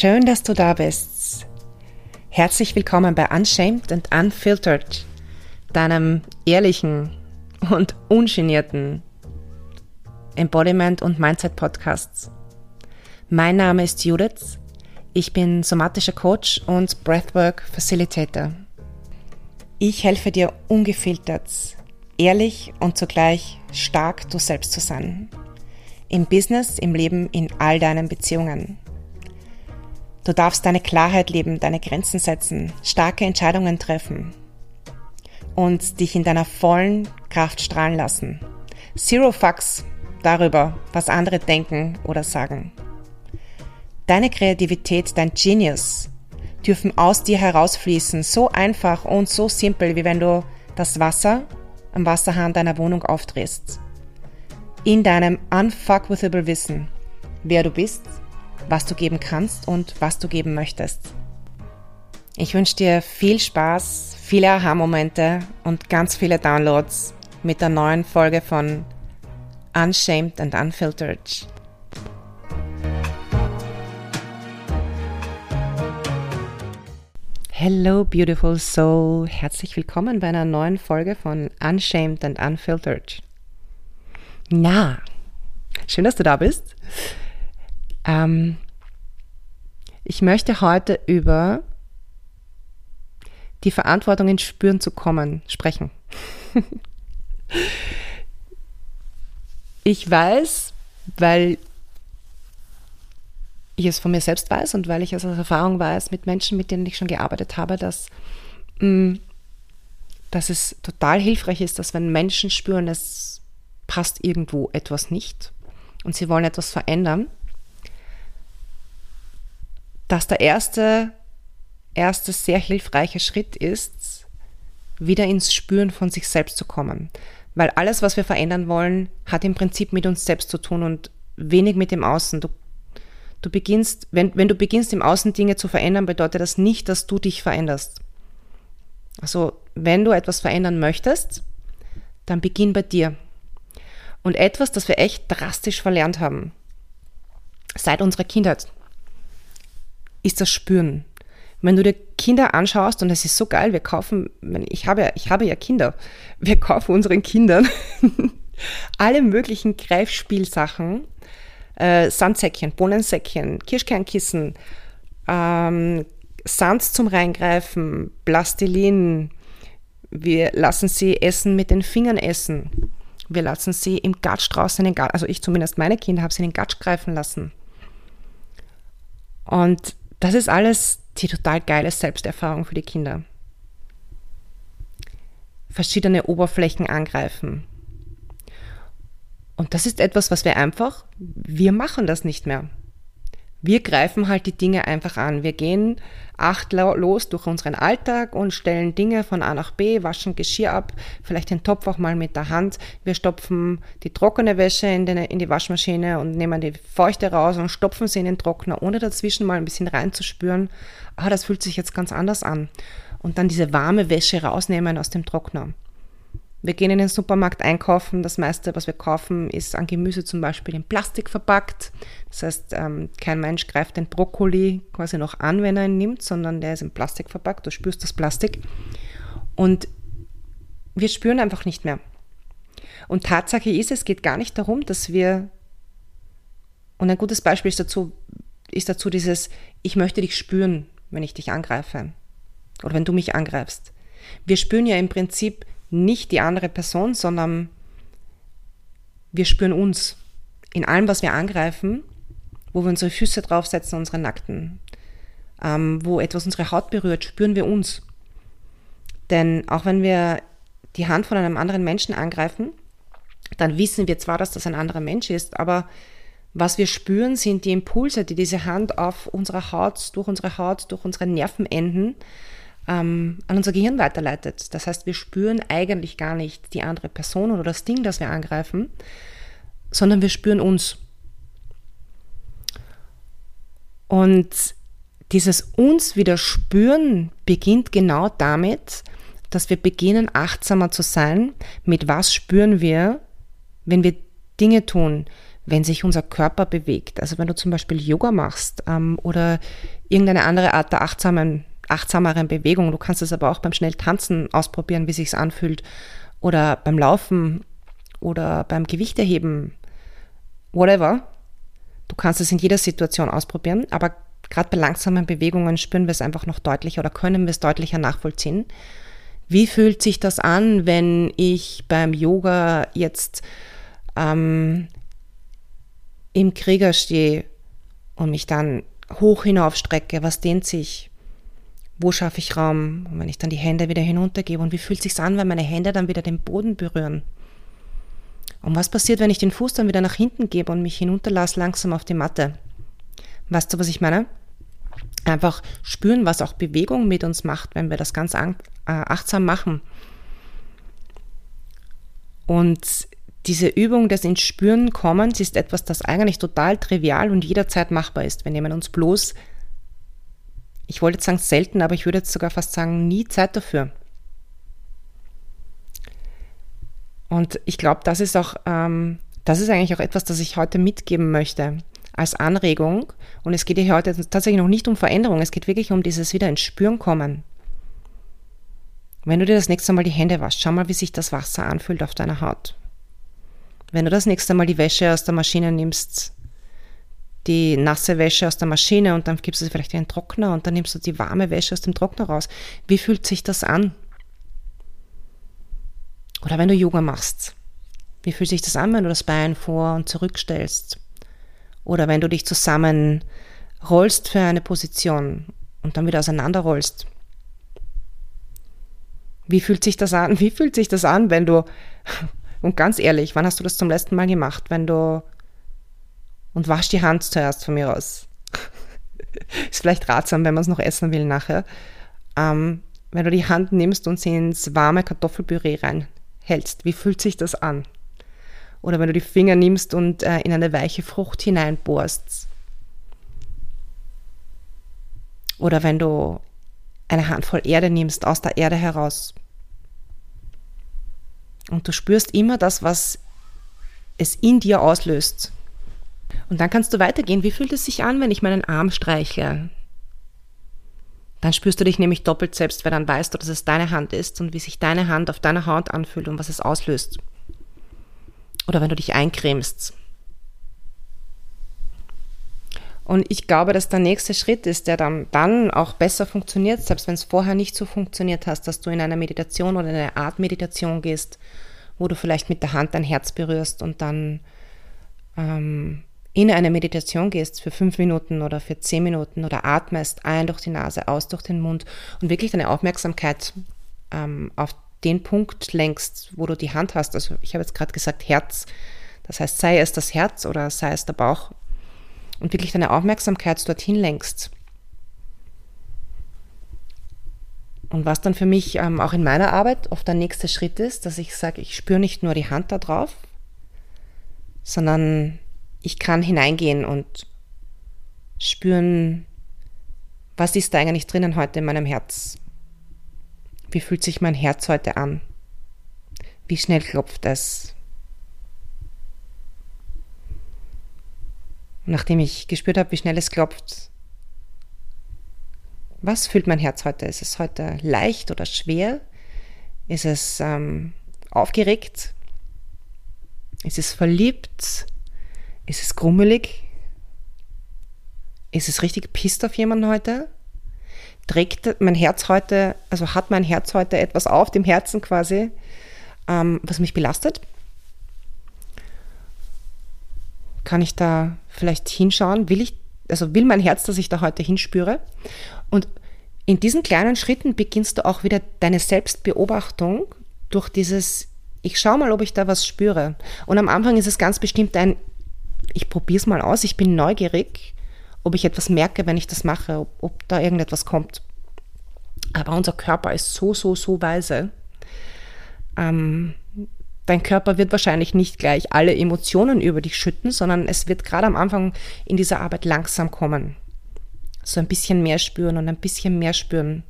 Schön, dass du da bist. Herzlich willkommen bei Unshamed and Unfiltered, deinem ehrlichen und ungenierten Embodiment und Mindset Podcasts. Mein Name ist Judith. Ich bin somatischer Coach und Breathwork Facilitator. Ich helfe dir ungefiltert, ehrlich und zugleich stark du selbst zu sein. Im Business, im Leben, in all deinen Beziehungen. Du darfst deine Klarheit leben, deine Grenzen setzen, starke Entscheidungen treffen und dich in deiner vollen Kraft strahlen lassen. Zero Fucks darüber, was andere denken oder sagen. Deine Kreativität, dein Genius dürfen aus dir herausfließen, so einfach und so simpel, wie wenn du das Wasser am Wasserhahn deiner Wohnung aufdrehst. In deinem unfuckwithable Wissen, wer du bist, was du geben kannst und was du geben möchtest. Ich wünsche dir viel Spaß, viele Aha-Momente und ganz viele Downloads mit der neuen Folge von Unshamed and Unfiltered. Hello, beautiful soul. Herzlich willkommen bei einer neuen Folge von Unshamed and Unfiltered. Na, schön, dass du da bist. Ähm, ich möchte heute über die Verantwortung ins Spüren zu kommen sprechen. ich weiß, weil ich es von mir selbst weiß und weil ich es aus Erfahrung weiß mit Menschen, mit denen ich schon gearbeitet habe, dass, mh, mm, dass es total hilfreich ist, dass wenn Menschen spüren, es passt irgendwo etwas nicht und sie wollen etwas verändern, dass der erste, erste sehr hilfreiche Schritt ist, wieder ins Spüren von sich selbst zu kommen. Weil alles, was wir verändern wollen, hat im Prinzip mit uns selbst zu tun und wenig mit dem Außen. Du, du beginnst, wenn, wenn du beginnst, im Außen Dinge zu verändern, bedeutet das nicht, dass du dich veränderst. Also, wenn du etwas verändern möchtest, dann beginn bei dir. Und etwas, das wir echt drastisch verlernt haben, seit unserer Kindheit, ist das Spüren. Wenn du dir Kinder anschaust, und es ist so geil, wir kaufen, ich habe, ich habe ja Kinder, wir kaufen unseren Kindern alle möglichen Greifspielsachen, äh, Sandsäckchen, Bohnensäckchen, Kirschkernkissen, ähm, Sand zum Reingreifen, Plastilin, wir lassen sie essen mit den Fingern essen. Wir lassen sie im Gatsch draußen in den Gatsch, also ich zumindest meine Kinder habe sie in den Gatsch greifen lassen. Und das ist alles die total geile Selbsterfahrung für die Kinder. Verschiedene Oberflächen angreifen. Und das ist etwas, was wir einfach, wir machen das nicht mehr. Wir greifen halt die Dinge einfach an. Wir gehen achtlos durch unseren Alltag und stellen Dinge von A nach B, waschen Geschirr ab, vielleicht den Topf auch mal mit der Hand. Wir stopfen die trockene Wäsche in, den, in die Waschmaschine und nehmen die feuchte raus und stopfen sie in den Trockner, ohne dazwischen mal ein bisschen reinzuspüren. Ah, das fühlt sich jetzt ganz anders an. Und dann diese warme Wäsche rausnehmen aus dem Trockner. Wir gehen in den Supermarkt einkaufen. Das meiste, was wir kaufen, ist an Gemüse zum Beispiel in Plastik verpackt. Das heißt, ähm, kein Mensch greift den Brokkoli quasi noch an, wenn er ihn nimmt, sondern der ist in Plastik verpackt. Du spürst das Plastik. Und wir spüren einfach nicht mehr. Und Tatsache ist, es geht gar nicht darum, dass wir, und ein gutes Beispiel ist dazu, ist dazu dieses, ich möchte dich spüren, wenn ich dich angreife. Oder wenn du mich angreifst. Wir spüren ja im Prinzip nicht die andere Person, sondern wir spüren uns in allem, was wir angreifen, wo wir unsere Füße draufsetzen, unsere Nackten, ähm, wo etwas unsere Haut berührt, spüren wir uns. Denn auch wenn wir die Hand von einem anderen Menschen angreifen, dann wissen wir zwar, dass das ein anderer Mensch ist, aber was wir spüren, sind die Impulse, die diese Hand auf unserer Haut, durch unsere Haut, durch unsere Nervenenden ähm, an unser Gehirn weiterleitet. Das heißt, wir spüren eigentlich gar nicht die andere Person oder das Ding, das wir angreifen, sondern wir spüren uns. Und dieses uns wieder spüren beginnt genau damit, dass wir beginnen, achtsamer zu sein. Mit was spüren wir, wenn wir Dinge tun? wenn sich unser Körper bewegt. Also wenn du zum Beispiel Yoga machst ähm, oder irgendeine andere Art der achtsamen, achtsameren Bewegung. Du kannst es aber auch beim schnell Tanzen ausprobieren, wie sich's anfühlt. Oder beim Laufen oder beim Gewichterheben. Whatever. Du kannst es in jeder Situation ausprobieren, aber gerade bei langsamen Bewegungen spüren wir es einfach noch deutlicher oder können wir es deutlicher nachvollziehen. Wie fühlt sich das an, wenn ich beim Yoga jetzt ähm, im Krieger stehe und mich dann hoch hinaufstrecke? Was dehnt sich? Wo schaffe ich Raum? Und wenn ich dann die Hände wieder hinuntergebe und wie fühlt es sich an, wenn meine Hände dann wieder den Boden berühren? Und was passiert, wenn ich den Fuß dann wieder nach hinten gebe und mich hinunterlasse langsam auf die Matte? Weißt du, was ich meine? Einfach spüren, was auch Bewegung mit uns macht, wenn wir das ganz äh, achtsam machen. Und diese Übung des ins Spüren kommens ist etwas, das eigentlich total trivial und jederzeit machbar ist. Wir nehmen uns bloß, ich wollte jetzt sagen selten, aber ich würde jetzt sogar fast sagen, nie Zeit dafür. Und ich glaube, das ist auch, ähm, das ist eigentlich auch etwas, das ich heute mitgeben möchte als Anregung. Und es geht hier heute tatsächlich noch nicht um Veränderung, es geht wirklich um dieses wieder ins Spüren kommen. Wenn du dir das nächste Mal die Hände waschst, schau mal, wie sich das Wasser anfühlt auf deiner Haut. Wenn du das nächste Mal die Wäsche aus der Maschine nimmst, die nasse Wäsche aus der Maschine und dann gibst du sie vielleicht in den Trockner und dann nimmst du die warme Wäsche aus dem Trockner raus. Wie fühlt sich das an? Oder wenn du Yoga machst, wie fühlt sich das an, wenn du das Bein vor und zurückstellst? Oder wenn du dich zusammen rollst für eine Position und dann wieder auseinanderrollst. Wie fühlt sich das an? Wie fühlt sich das an, wenn du, und ganz ehrlich, wann hast du das zum letzten Mal gemacht, wenn du, und wasch die Hand zuerst von mir aus. Ist vielleicht ratsam, wenn man es noch essen will nachher. Ähm, wenn du die Hand nimmst und sie ins warme Kartoffelpüree reinhältst, wie fühlt sich das an? Oder wenn du die Finger nimmst und äh, in eine weiche Frucht hineinbohrst. Oder wenn du eine Handvoll Erde nimmst aus der Erde heraus. Und du spürst immer das, was es in dir auslöst. Und dann kannst du weitergehen. Wie fühlt es sich an, wenn ich meinen Arm streichle? Dann spürst du dich nämlich doppelt selbst, weil dann weißt du, dass es deine Hand ist und wie sich deine Hand auf deiner Haut anfühlt und was es auslöst. Oder wenn du dich eincremst. Und ich glaube, dass der nächste Schritt ist, der dann, dann auch besser funktioniert, selbst wenn es vorher nicht so funktioniert hast, dass du in eine Meditation oder in eine Art Meditation gehst, wo du vielleicht mit der Hand dein Herz berührst und dann ähm, in eine Meditation gehst für fünf Minuten oder für zehn Minuten oder atmest ein durch die Nase, aus durch den Mund und wirklich deine Aufmerksamkeit ähm, auf den Punkt lenkst, wo du die Hand hast. Also ich habe jetzt gerade gesagt Herz. Das heißt, sei es das Herz oder sei es der Bauch. Und wirklich deine Aufmerksamkeit dorthin lenkst. Und was dann für mich ähm, auch in meiner Arbeit oft der nächste Schritt ist, dass ich sage, ich spüre nicht nur die Hand da drauf, sondern ich kann hineingehen und spüren, was ist da eigentlich drinnen heute in meinem Herz? Wie fühlt sich mein Herz heute an? Wie schnell klopft es? nachdem ich gespürt habe, wie schnell es klopft, was fühlt mein Herz heute? Ist es heute leicht oder schwer? Ist es ähm, aufgeregt? Ist es verliebt? Ist es grummelig? Ist es richtig pisst auf jemanden heute? trägt mein Herz heute, also hat mein Herz heute etwas auf dem Herzen quasi, ähm, was mich belastet? Kann ich da vielleicht hinschauen? Will ich, also will mein Herz, dass ich da heute hinspüre? Und in diesen kleinen Schritten beginnst du auch wieder deine Selbstbeobachtung durch dieses, ich schaue mal, ob ich da was spüre. Und am Anfang ist es ganz bestimmt ein, ich probiere es mal aus, ich bin neugierig ob ich etwas merke, wenn ich das mache, ob, ob da irgendetwas kommt. Aber unser Körper ist so, so, so weise. Ähm, dein Körper wird wahrscheinlich nicht gleich alle Emotionen über dich schütten, sondern es wird gerade am Anfang in dieser Arbeit langsam kommen. So ein bisschen mehr spüren und ein bisschen mehr spüren.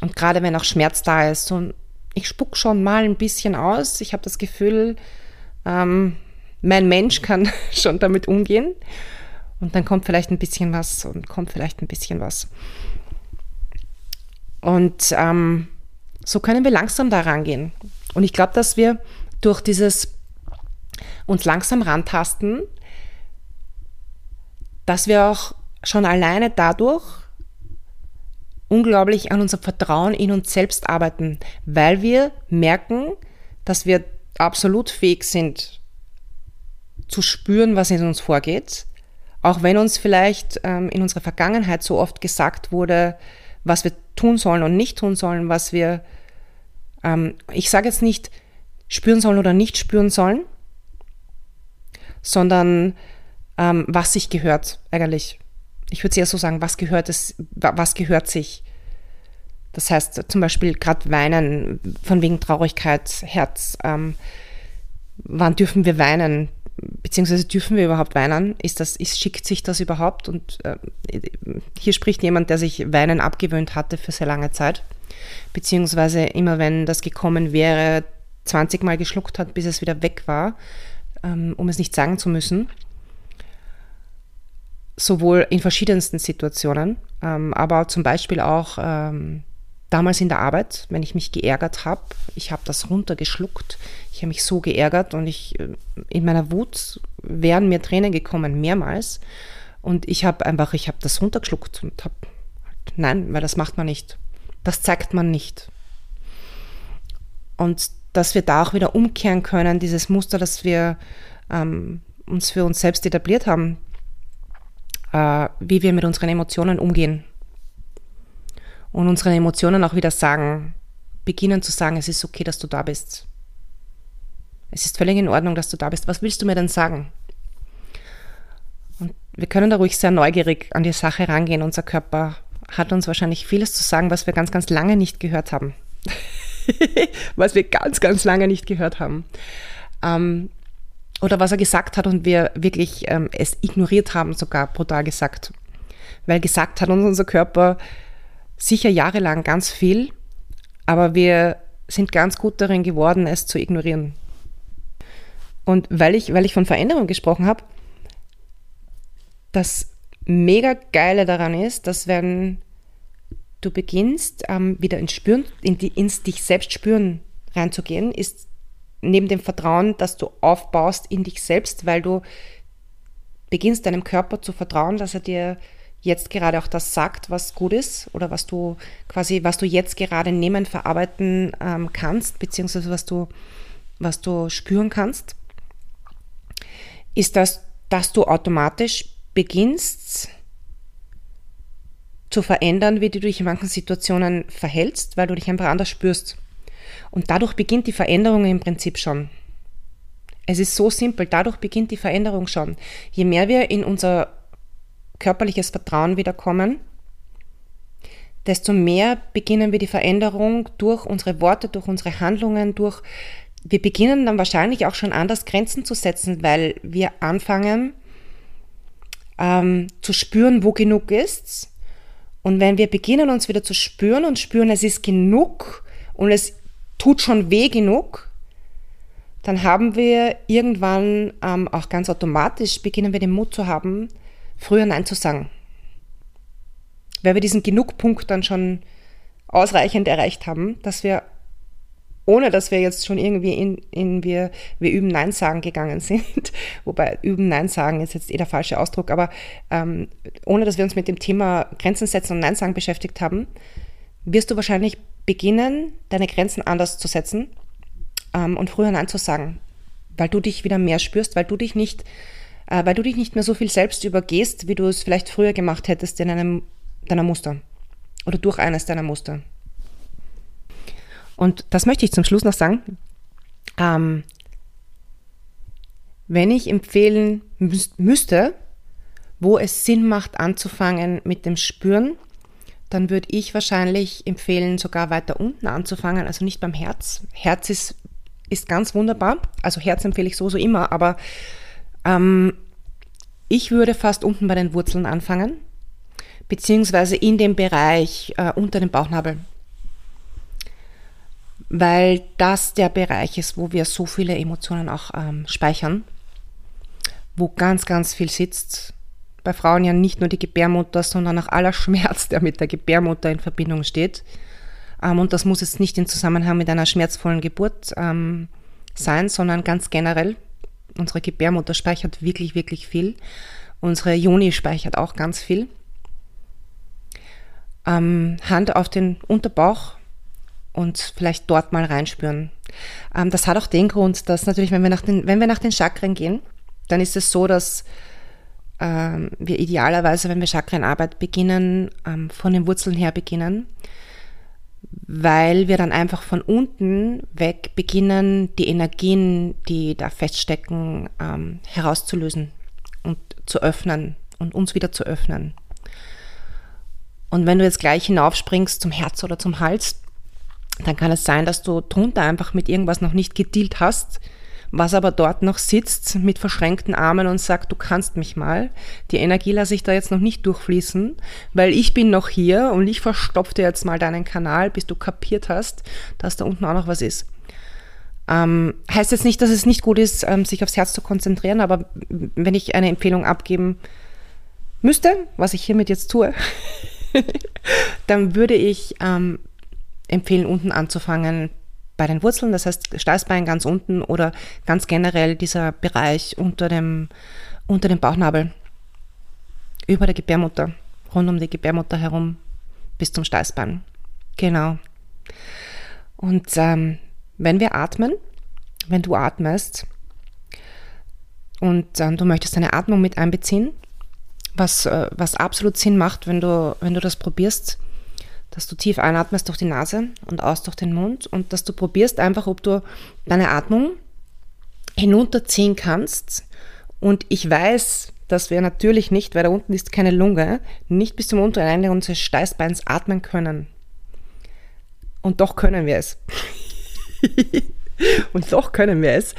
Und gerade wenn auch Schmerz da ist, so ich spuck schon mal ein bisschen aus. Ich habe das Gefühl, ähm, mein Mensch kann schon damit umgehen. Und dann kommt vielleicht ein bisschen was und kommt vielleicht ein bisschen was. Und ähm, so können wir langsam da rangehen. Und ich glaube, dass wir durch dieses uns langsam rantasten, dass wir auch schon alleine dadurch unglaublich an unser Vertrauen in uns selbst arbeiten, weil wir merken, dass wir absolut fähig sind zu spüren, was in uns vorgeht, auch wenn uns vielleicht ähm, in unserer Vergangenheit so oft gesagt wurde, was wir tun sollen und nicht tun sollen, was wir, ähm, ich sage jetzt nicht spüren sollen oder nicht spüren sollen, sondern ähm, was sich gehört eigentlich. Ich würde eher so sagen, was gehört es, was gehört sich. Das heißt zum Beispiel gerade weinen, von wegen Traurigkeit, Herz. Ähm, wann dürfen wir weinen? Beziehungsweise dürfen wir überhaupt weinen? Ist das, ist, schickt sich das überhaupt? Und äh, hier spricht jemand, der sich Weinen abgewöhnt hatte für sehr lange Zeit. Beziehungsweise immer wenn das gekommen wäre, 20 Mal geschluckt hat, bis es wieder weg war, ähm, um es nicht sagen zu müssen. Sowohl in verschiedensten Situationen, ähm, aber zum Beispiel auch ähm, damals in der Arbeit, wenn ich mich geärgert habe, ich habe das runtergeschluckt, ich habe mich so geärgert und ich äh, in meiner Wut wären mir Tränen gekommen, mehrmals. Und ich habe einfach, ich habe das runtergeschluckt und habe, nein, weil das macht man nicht. Das zeigt man nicht. Und dass wir da auch wieder umkehren können, dieses Muster, das wir ähm, uns für uns selbst etabliert haben, äh, wie wir mit unseren Emotionen umgehen und unseren Emotionen auch wieder sagen, beginnen zu sagen, es ist okay, dass du da bist. Es ist völlig in Ordnung, dass du da bist. Was willst du mir denn sagen? Und wir können da ruhig sehr neugierig an die Sache rangehen. Unser Körper hat uns wahrscheinlich vieles zu sagen, was wir ganz, ganz lange nicht gehört haben. was wir ganz, ganz lange nicht gehört haben. Ähm, oder was er gesagt hat und wir wirklich ähm, es ignoriert haben, sogar brutal gesagt. Weil gesagt hat uns unser Körper, sicher jahrelang ganz viel, aber wir sind ganz gut darin geworden, es zu ignorieren. Und weil ich, weil ich von Veränderung gesprochen habe, das mega geile daran ist, dass wenn du beginnst, ähm, wieder ins Spüren, in die, ins dich selbst spüren reinzugehen, ist neben dem Vertrauen, das du aufbaust in dich selbst, weil du beginnst deinem Körper zu vertrauen, dass er dir jetzt gerade auch das sagt, was gut ist oder was du quasi, was du jetzt gerade nehmen, verarbeiten ähm, kannst, beziehungsweise was du, was du spüren kannst, ist das, dass du automatisch beginnst zu verändern, wie du dich in manchen Situationen verhältst, weil du dich einfach anders spürst. Und dadurch beginnt die Veränderung im Prinzip schon. Es ist so simpel, dadurch beginnt die Veränderung schon. Je mehr wir in unser körperliches Vertrauen wiederkommen, desto mehr beginnen wir die Veränderung durch unsere Worte, durch unsere Handlungen, durch wir beginnen dann wahrscheinlich auch schon anders Grenzen zu setzen, weil wir anfangen ähm, zu spüren, wo genug ist. Und wenn wir beginnen, uns wieder zu spüren und spüren, es ist genug und es tut schon weh genug, dann haben wir irgendwann ähm, auch ganz automatisch, beginnen wir den Mut zu haben, früher Nein zu sagen. Weil wir diesen Genugpunkt dann schon ausreichend erreicht haben, dass wir, ohne dass wir jetzt schon irgendwie in, in wir, wir üben Nein sagen gegangen sind, wobei üben Nein sagen ist jetzt eh der falsche Ausdruck, aber ähm, ohne dass wir uns mit dem Thema Grenzen setzen und Nein sagen beschäftigt haben, wirst du wahrscheinlich beginnen, deine Grenzen anders zu setzen ähm, und früher Nein zu sagen, weil du dich wieder mehr spürst, weil du dich nicht äh, weil du dich nicht mehr so viel selbst übergehst, wie du es vielleicht früher gemacht hättest in einem deiner Muster oder durch eines deiner Muster. Und das möchte ich zum Schluss noch sagen. Ähm, wenn ich empfehlen müsste, wo es Sinn macht anzufangen mit dem Spüren, dann würde ich wahrscheinlich empfehlen, sogar weiter unten anzufangen, also nicht beim Herz. Herz ist, ist ganz wunderbar, also Herz empfehle ich sowieso immer, aber ähm, ich würde fast unten bei den Wurzeln anfangen, beziehungsweise in dem Bereich äh, unter dem Bauchnabel. Weil das der Bereich ist, wo wir so viele Emotionen auch ähm, speichern. wo ganz, ganz viel sitzt. Bei Frauen ja nicht nur die Gebärmutter, sondern auch aller Schmerz, der mit der Gebärmutter in Verbindung steht. Ähm, und das muss jetzt nicht in Zusammenhang mit einer schmerzvollen Geburt ähm, sein, sondern ganz generell. Unsere Gebärmutter speichert wirklich, wirklich viel. Unsere Joni speichert auch ganz viel. Ähm, Hand auf den Unterbauch und vielleicht dort mal reinspüren. Ähm, das hat auch den Grund, dass natürlich, wenn wir nach den, wenn wir nach den Chakren gehen, dann ist es so, dass ähm, wir idealerweise, wenn wir Chakrenarbeit beginnen, ähm, von den Wurzeln her beginnen, weil wir dann einfach von unten weg beginnen, die Energien, die da feststecken, ähm, herauszulösen und zu öffnen und uns wieder zu öffnen. Und wenn du jetzt gleich hinaufspringst zum Herz oder zum Hals, dann kann es sein, dass du drunter einfach mit irgendwas noch nicht gedealt hast, was aber dort noch sitzt mit verschränkten Armen und sagt, du kannst mich mal. Die Energie lasse ich da jetzt noch nicht durchfließen, weil ich bin noch hier und ich verstopfe dir jetzt mal deinen Kanal, bis du kapiert hast, dass da unten auch noch was ist. Ähm, heißt jetzt nicht, dass es nicht gut ist, ähm, sich aufs Herz zu konzentrieren, aber wenn ich eine Empfehlung abgeben müsste, was ich hiermit jetzt tue, dann würde ich ähm, empfehlen, unten anzufangen bei den Wurzeln, das heißt Steißbein ganz unten oder ganz generell dieser Bereich unter dem, unter dem Bauchnabel, über der Gebärmutter, rund um die Gebärmutter herum bis zum Steißbein. Genau. Und ähm, wenn wir atmen, wenn du atmest und ähm, du möchtest deine Atmung mit einbeziehen, was, äh, was absolut Sinn macht, wenn du, wenn du das probierst, dass du tief einatmest durch die Nase und aus durch den Mund und dass du probierst einfach, ob du deine Atmung hinunterziehen kannst. Und ich weiß, dass wir natürlich nicht, weil da unten ist keine Lunge, nicht bis zum unteren Ende unseres Steißbeins atmen können. Und doch können wir es. und doch können wir es.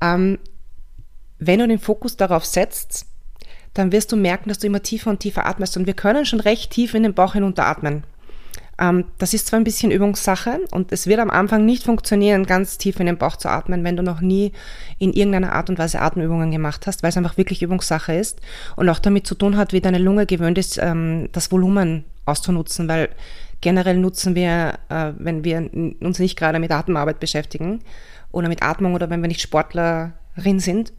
Ähm, wenn du den Fokus darauf setzt, dann wirst du merken, dass du immer tiefer und tiefer atmest. Und wir können schon recht tief in den Bauch hinunteratmen. Ähm, das ist zwar ein bisschen Übungssache und es wird am Anfang nicht funktionieren, ganz tief in den Bauch zu atmen, wenn du noch nie in irgendeiner Art und Weise Atemübungen gemacht hast, weil es einfach wirklich Übungssache ist und auch damit zu tun hat, wie deine Lunge gewöhnt ist, ähm, das Volumen auszunutzen, weil generell nutzen wir, äh, wenn wir uns nicht gerade mit Atemarbeit beschäftigen oder mit Atmung oder wenn wir nicht Sportlerin sind,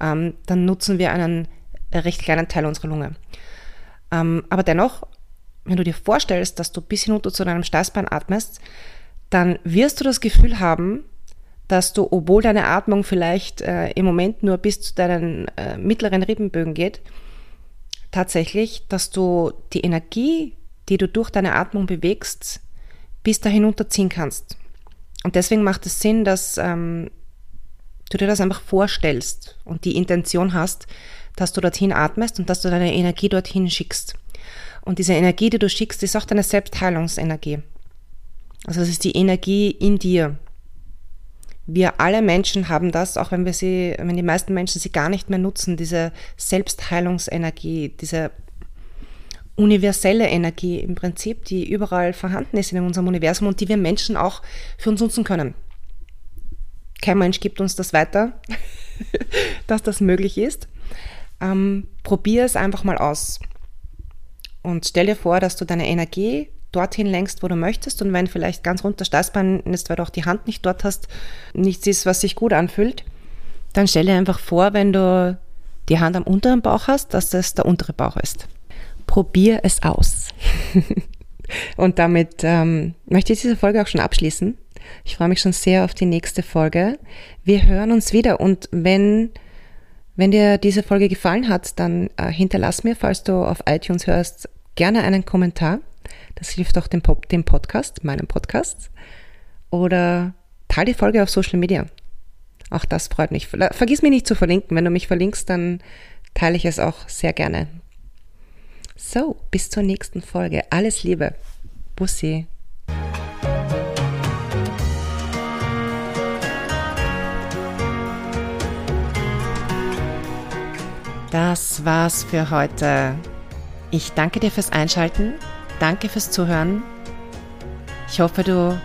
ähm, dann nutzen wir einen recht kleinen Teil unserer Lunge. aber dennoch wenn du dir vorstellst, dass du bis hinunter zu deinem Steißbein atmest, dann wirst du das Gefühl haben, dass du, obwohl deine Atmung vielleicht äh, im Moment nur bis zu deinen äh, mittleren Rippenbögen geht, tatsächlich, dass du die Energie, die du durch deine Atmung bewegst, bis da hinunterziehen kannst. Und deswegen macht es Sinn, dass ähm, du dir das einfach vorstellst und die Intention hast, dass du dorthin atmest und dass du deine Energie dorthin schickst. Und diese Energie, die du schickst, ist auch deine Selbstheilungsenergie. Also das ist die Energie in dir. Wir alle Menschen haben das, auch wenn wir sie, wenn die meisten Menschen sie gar nicht mehr nutzen, diese Selbstheilungsenergie, diese universelle Energie im Prinzip, die überall vorhanden ist in unserem Universum und die wir Menschen auch für uns nutzen können. Kein Mensch gibt uns das weiter, dass das möglich ist. Ähm, probier es einfach mal aus. Und stell dir vor, dass du deine Energie dorthin lenkst, wo du möchtest. Und wenn vielleicht ganz runter Steißbein ist, weil du auch die Hand nicht dort hast, nichts ist, was sich gut anfühlt, dann stell dir einfach vor, wenn du die Hand am unteren Bauch hast, dass das der untere Bauch ist. Probier es aus. Und damit ähm, möchte ich diese Folge auch schon abschließen. Ich freue mich schon sehr auf die nächste Folge. Wir hören uns wieder und wenn wenn dir diese Folge gefallen hat, dann äh, hinterlass mir, falls du auf iTunes hörst, gerne einen Kommentar. Das hilft auch dem, dem Podcast, meinem Podcast. Oder teile die Folge auf Social Media. Auch das freut mich. Vergiss mich nicht zu verlinken. Wenn du mich verlinkst, dann teile ich es auch sehr gerne. So, bis zur nächsten Folge. Alles Liebe. Bussi. Das war's für heute. Ich danke dir fürs Einschalten, danke fürs Zuhören. Ich hoffe, du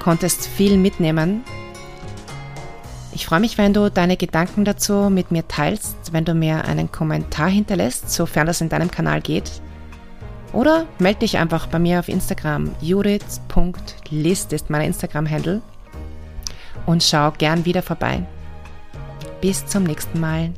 konntest viel mitnehmen. Ich freue mich, wenn du deine Gedanken dazu mit mir teilst, wenn du mir einen Kommentar hinterlässt, sofern das in deinem Kanal geht. Oder melde dich einfach bei mir auf Instagram. Judith.list ist mein Instagram-Handle. Und schau gern wieder vorbei. Bis zum nächsten Mal.